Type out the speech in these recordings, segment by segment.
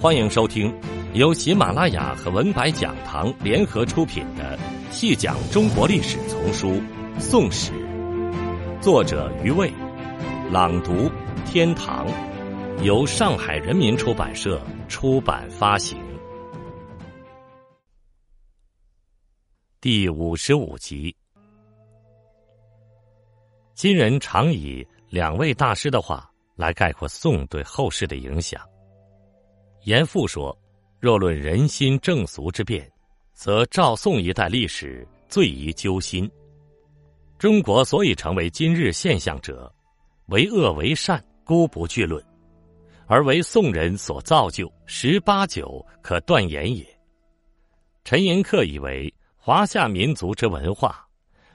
欢迎收听由喜马拉雅和文白讲堂联合出品的《细讲中国历史丛书·宋史》，作者余卫，朗读天堂，由上海人民出版社出版发行。第五十五集，今人常以两位大师的话来概括宋对后世的影响。严复说：“若论人心正俗之变，则赵宋一代历史最宜揪心。中国所以成为今日现象者，为恶为善，孤不惧论；而为宋人所造就，十八九可断言也。”陈寅恪以为华夏民族之文化，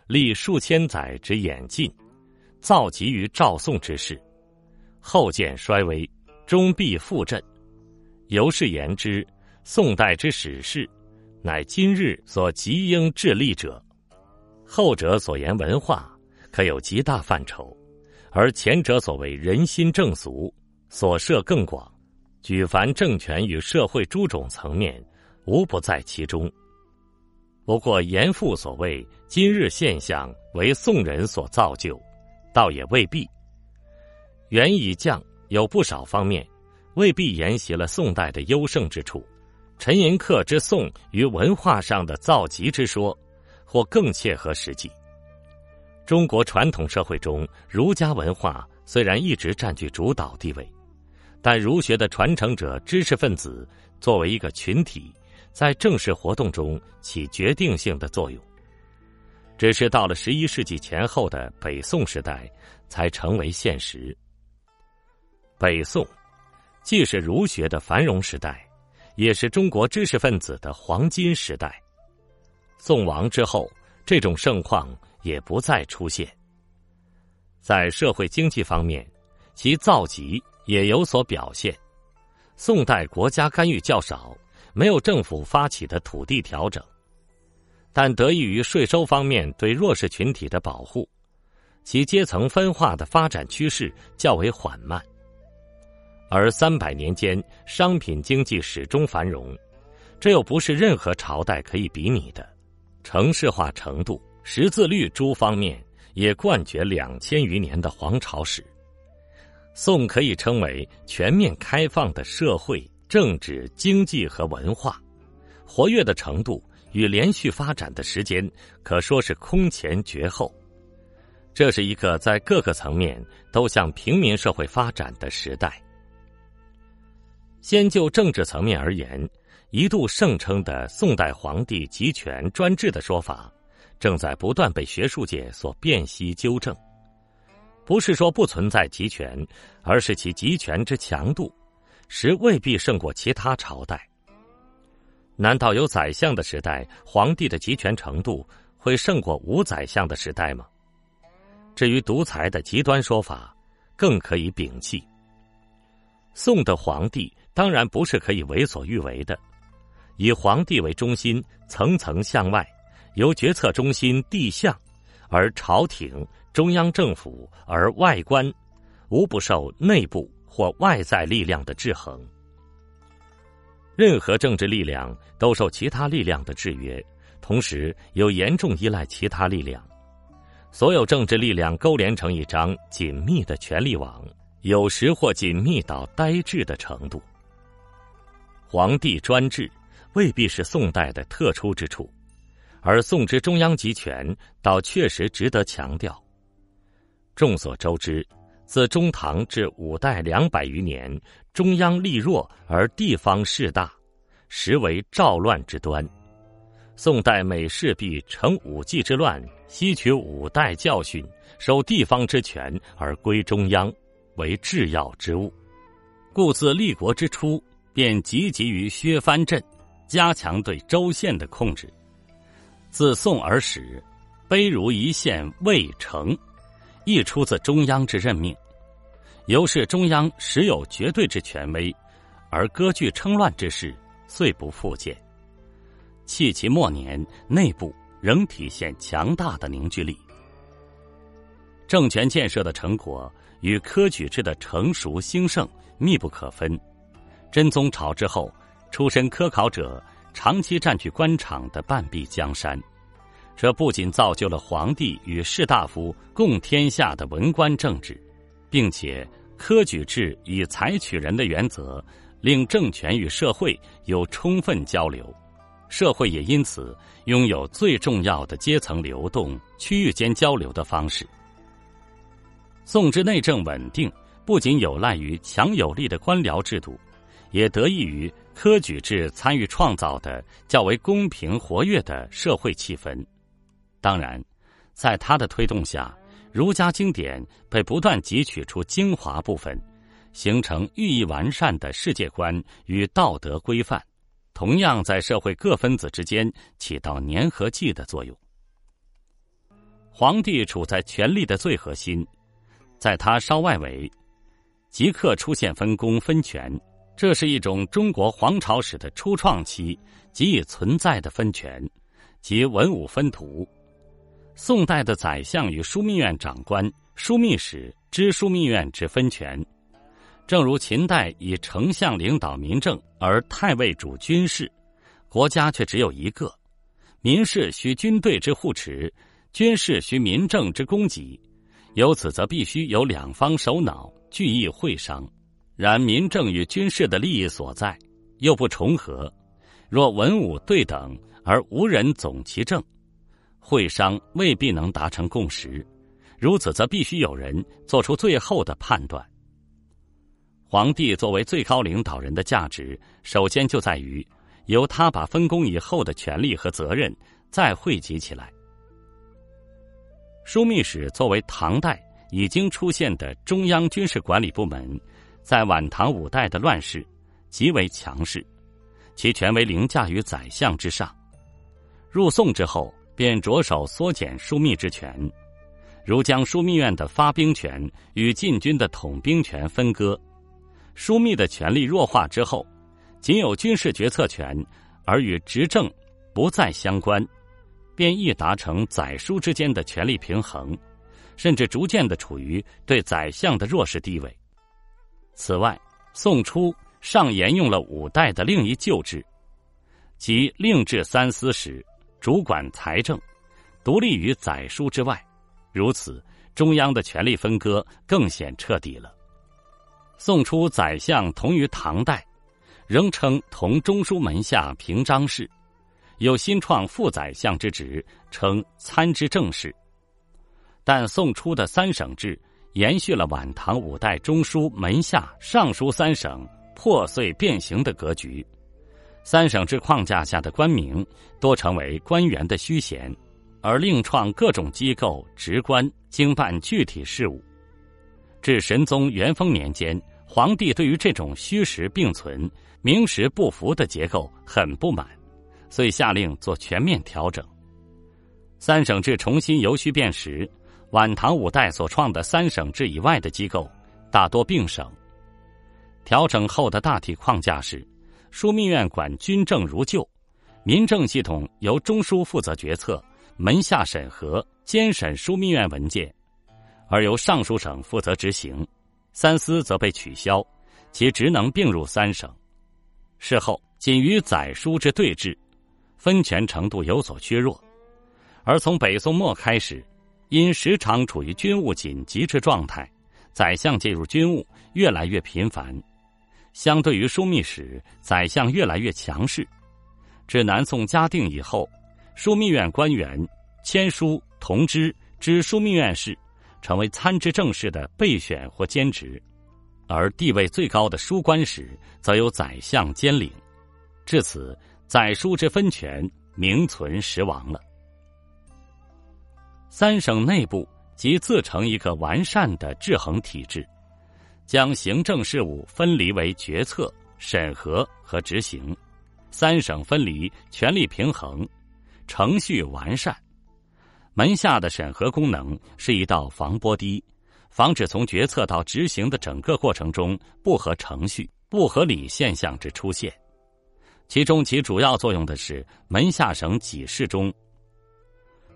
历数千载之演进，造极于赵宋之世，后见衰微，终必复振。由是言之，宋代之史事，乃今日所极应致力者。后者所言文化，可有极大范畴；而前者所谓人心正俗，所涉更广，举凡政权与社会诸种层面，无不在其中。不过严复所谓今日现象为宋人所造就，倒也未必。元以降有不少方面。未必沿袭了宋代的优胜之处，陈寅恪之宋于文化上的造极之说，或更切合实际。中国传统社会中，儒家文化虽然一直占据主导地位，但儒学的传承者知识分子作为一个群体，在政事活动中起决定性的作用。只是到了十一世纪前后的北宋时代，才成为现实。北宋。既是儒学的繁荣时代，也是中国知识分子的黄金时代。宋亡之后，这种盛况也不再出现。在社会经济方面，其造极也有所表现。宋代国家干预较少，没有政府发起的土地调整，但得益于税收方面对弱势群体的保护，其阶层分化的发展趋势较为缓慢。而三百年间，商品经济始终繁荣，这又不是任何朝代可以比拟的。城市化程度、识字率诸方面也冠绝两千余年的皇朝史。宋可以称为全面开放的社会、政治、经济和文化，活跃的程度与连续发展的时间可说是空前绝后。这是一个在各个层面都向平民社会发展的时代。先就政治层面而言，一度盛称的宋代皇帝集权专制的说法，正在不断被学术界所辨析纠正。不是说不存在集权，而是其集权之强度，实未必胜过其他朝代。难道有宰相的时代，皇帝的集权程度会胜过无宰相的时代吗？至于独裁的极端说法，更可以摒弃。宋的皇帝。当然不是可以为所欲为的，以皇帝为中心，层层向外，由决策中心地向，而朝廷、中央政府而外观，无不受内部或外在力量的制衡。任何政治力量都受其他力量的制约，同时又严重依赖其他力量。所有政治力量勾连成一张紧密的权力网，有时或紧密到呆滞的程度。皇帝专制未必是宋代的特殊之处，而宋之中央集权倒确实值得强调。众所周知，自中唐至五代两百余年，中央力弱而地方势大，实为赵乱之端。宋代每势必成五季之乱，吸取五代教训，收地方之权而归中央，为制要之物。故自立国之初。便积极于削藩镇，加强对州县的控制。自宋而始，卑如一县未成，亦出自中央之任命。由是中央实有绝对之权威，而割据称乱之事遂不复见。弃其末年，内部仍体现强大的凝聚力。政权建设的成果与科举制的成熟兴盛密不可分。真宗朝之后，出身科考者长期占据官场的半壁江山，这不仅造就了皇帝与士大夫共天下的文官政治，并且科举制以才取人的原则，令政权与社会有充分交流，社会也因此拥有最重要的阶层流动、区域间交流的方式。宋之内政稳定，不仅有赖于强有力的官僚制度。也得益于科举制参与创造的较为公平活跃的社会气氛。当然，在他的推动下，儒家经典被不断汲取出精华部分，形成寓意完善的世界观与道德规范，同样在社会各分子之间起到粘合剂的作用。皇帝处在权力的最核心，在他稍外围，即刻出现分工分权。这是一种中国皇朝史的初创期即已存在的分权，即文武分途。宋代的宰相与枢密院长官、枢密使知枢密院之分权，正如秦代以丞相领导民政，而太尉主军事，国家却只有一个，民事需军队之护持，军事需民政之供给，由此则必须有两方首脑聚议会商。然民政与军事的利益所在又不重合，若文武对等而无人总其政，会商未必能达成共识。如此，则必须有人做出最后的判断。皇帝作为最高领导人的价值，首先就在于由他把分工以后的权力和责任再汇集起来。枢密使作为唐代已经出现的中央军事管理部门。在晚唐五代的乱世，极为强势，其权威凌驾于宰相之上。入宋之后，便着手缩减枢密之权，如将枢密院的发兵权与禁军的统兵权分割，枢密的权力弱化之后，仅有军事决策权，而与执政不再相关，便易达成宰枢之间的权力平衡，甚至逐渐的处于对宰相的弱势地位。此外，宋初尚沿用了五代的另一旧制，即令制三司使，主管财政，独立于宰书之外。如此，中央的权力分割更显彻底了。宋初宰相同于唐代，仍称同中书门下平章事，有新创副宰相之职，称参知政事。但宋初的三省制。延续了晚唐五代中书门下尚书三省破碎变形的格局，三省制框架下的官名多成为官员的虚衔，而另创各种机构职官经办具体事务。至神宗元丰年间，皇帝对于这种虚实并存、名实不符的结构很不满，所以下令做全面调整，三省制重新由虚变实。晚唐五代所创的三省制以外的机构，大多并省。调整后的大体框架是：枢密院管军政如旧，民政系统由中书负责决策，门下审核监审枢密院文件，而由尚书省负责执行。三司则被取消，其职能并入三省。事后仅与宰书之对峙，分权程度有所削弱。而从北宋末开始。因时常处于军务紧急之状态，宰相介入军务越来越频繁。相对于枢密使，宰相越来越强势。至南宋嘉定以后，枢密院官员签书同知知枢密院事，成为参知政事的备选或兼职，而地位最高的书官使则由宰相兼领。至此，在书之分权名存实亡了。三省内部即自成一个完善的制衡体制，将行政事务分离为决策、审核和执行，三省分离，权力平衡，程序完善。门下的审核功能是一道防波堤，防止从决策到执行的整个过程中不合程序、不合理现象之出现。其中起主要作用的是门下省给事中。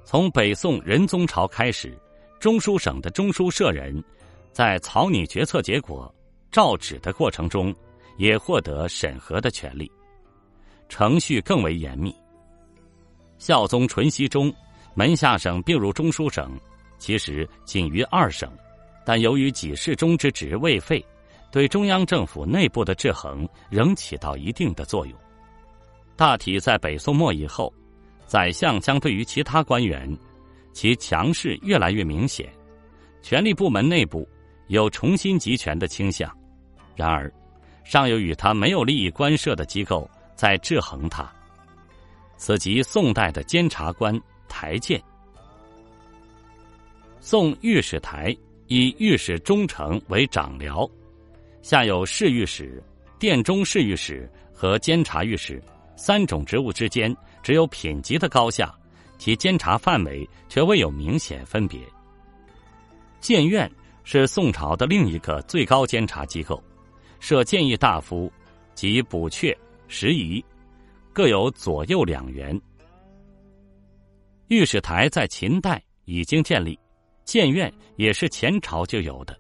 从北宋仁宗朝开始，中书省的中书舍人，在草拟决策结果、诏旨的过程中，也获得审核的权利，程序更为严密。孝宗淳熙中，门下省并入中书省，其实仅于二省，但由于给事中之职未废，对中央政府内部的制衡仍起到一定的作用。大体在北宋末以后，宰相相对于其他官员，其强势越来越明显，权力部门内部有重新集权的倾向。然而，尚有与他没有利益关涉的机构在制衡他。此即宋代的监察官台监。宋御史台以御史中丞为长僚，下有侍御史、殿中侍御史和监察御史三种职务之间只有品级的高下，其监察范围却未有明显分别。谏院是宋朝的另一个最高监察机构，设谏议大夫及补阙、拾遗。各有左右两员。御史台在秦代已经建立，谏院也是前朝就有的。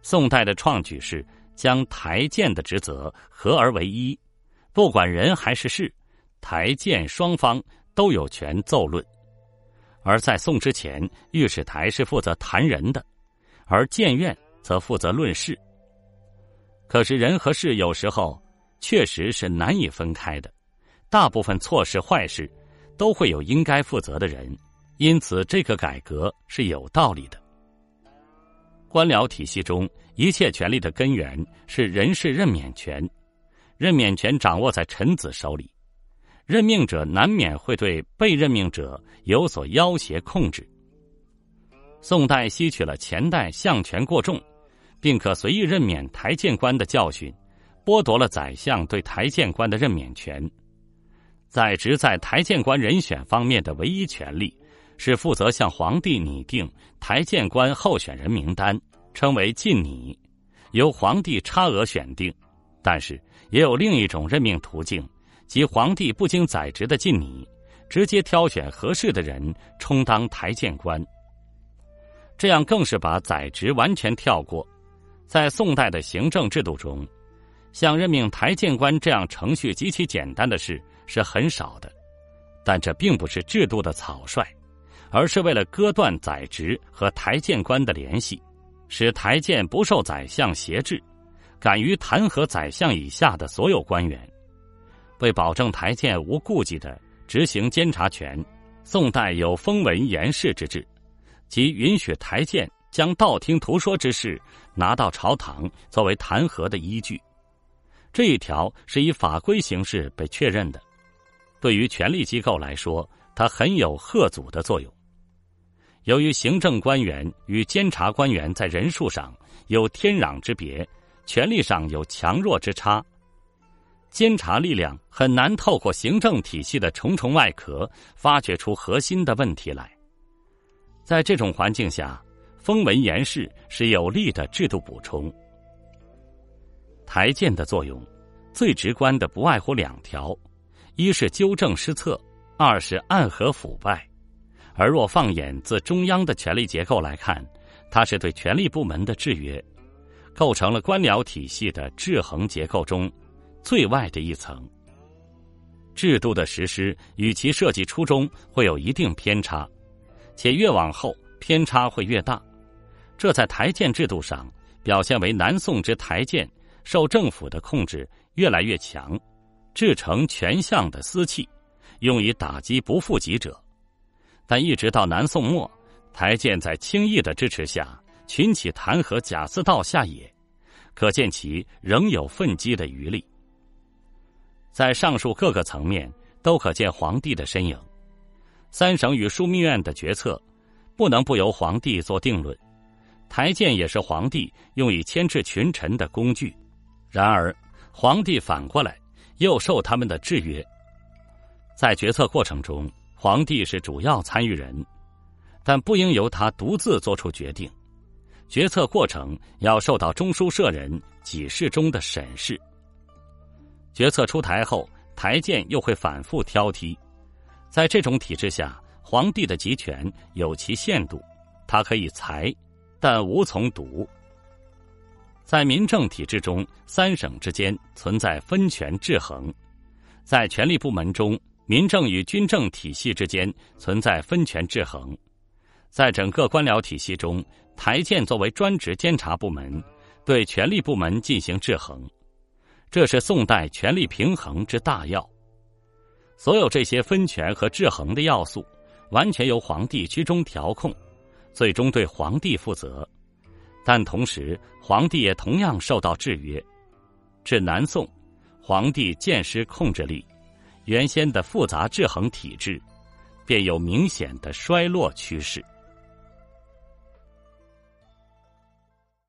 宋代的创举是将台谏的职责合而为一，不管人还是事，台谏双方都有权奏论。而在宋之前，御史台是负责谈人的，而谏院则负责论事。可是人和事有时候确实是难以分开的。大部分错事坏事，都会有应该负责的人，因此这个改革是有道理的。官僚体系中一切权力的根源是人事任免权，任免权掌握在臣子手里，任命者难免会对被任命者有所要挟控制。宋代吸取了前代相权过重，并可随意任免台谏官的教训，剥夺了宰相对台谏官的任免权。在职在台谏官人选方面的唯一权利，是负责向皇帝拟定台谏官候选人名单，称为进拟，由皇帝差额选定。但是也有另一种任命途径，即皇帝不经宰职的进拟，直接挑选合适的人充当台谏官。这样更是把宰职完全跳过。在宋代的行政制度中，像任命台谏官这样程序极其简单的事。是很少的，但这并不是制度的草率，而是为了割断宰职和台谏官的联系，使台谏不受宰相挟制，敢于弹劾宰相以下的所有官员。为保证台谏无顾忌的执行监察权，宋代有封文言事之制，即允许台谏将道听途说之事拿到朝堂作为弹劾的依据。这一条是以法规形式被确认的。对于权力机构来说，它很有贺阻的作用。由于行政官员与监察官员在人数上有天壤之别，权力上有强弱之差，监察力量很难透过行政体系的重重外壳发掘出核心的问题来。在这种环境下，封文言事是有力的制度补充。台谏的作用，最直观的不外乎两条。一是纠正失策，二是暗合腐败。而若放眼自中央的权力结构来看，它是对权力部门的制约，构成了官僚体系的制衡结构中最外的一层。制度的实施与其设计初衷会有一定偏差，且越往后偏差会越大。这在台谏制度上表现为南宋之台谏受政府的控制越来越强。制成全项的私器，用以打击不负己者。但一直到南宋末，台谏在轻易的支持下，群起弹劾贾似道下野，可见其仍有奋击的余力。在上述各个层面，都可见皇帝的身影。三省与枢密院的决策，不能不由皇帝做定论。台谏也是皇帝用以牵制群臣的工具。然而，皇帝反过来。又受他们的制约，在决策过程中，皇帝是主要参与人，但不应由他独自做出决定。决策过程要受到中书舍人几事中的审视。决策出台后，台谏又会反复挑剔。在这种体制下，皇帝的集权有其限度，他可以裁，但无从独。在民政体制中，三省之间存在分权制衡；在权力部门中，民政与军政体系之间存在分权制衡；在整个官僚体系中，台建作为专职监察部门，对权力部门进行制衡。这是宋代权力平衡之大要。所有这些分权和制衡的要素，完全由皇帝居中调控，最终对皇帝负责。但同时，皇帝也同样受到制约。至南宋，皇帝渐失控制力，原先的复杂制衡体制，便有明显的衰落趋势。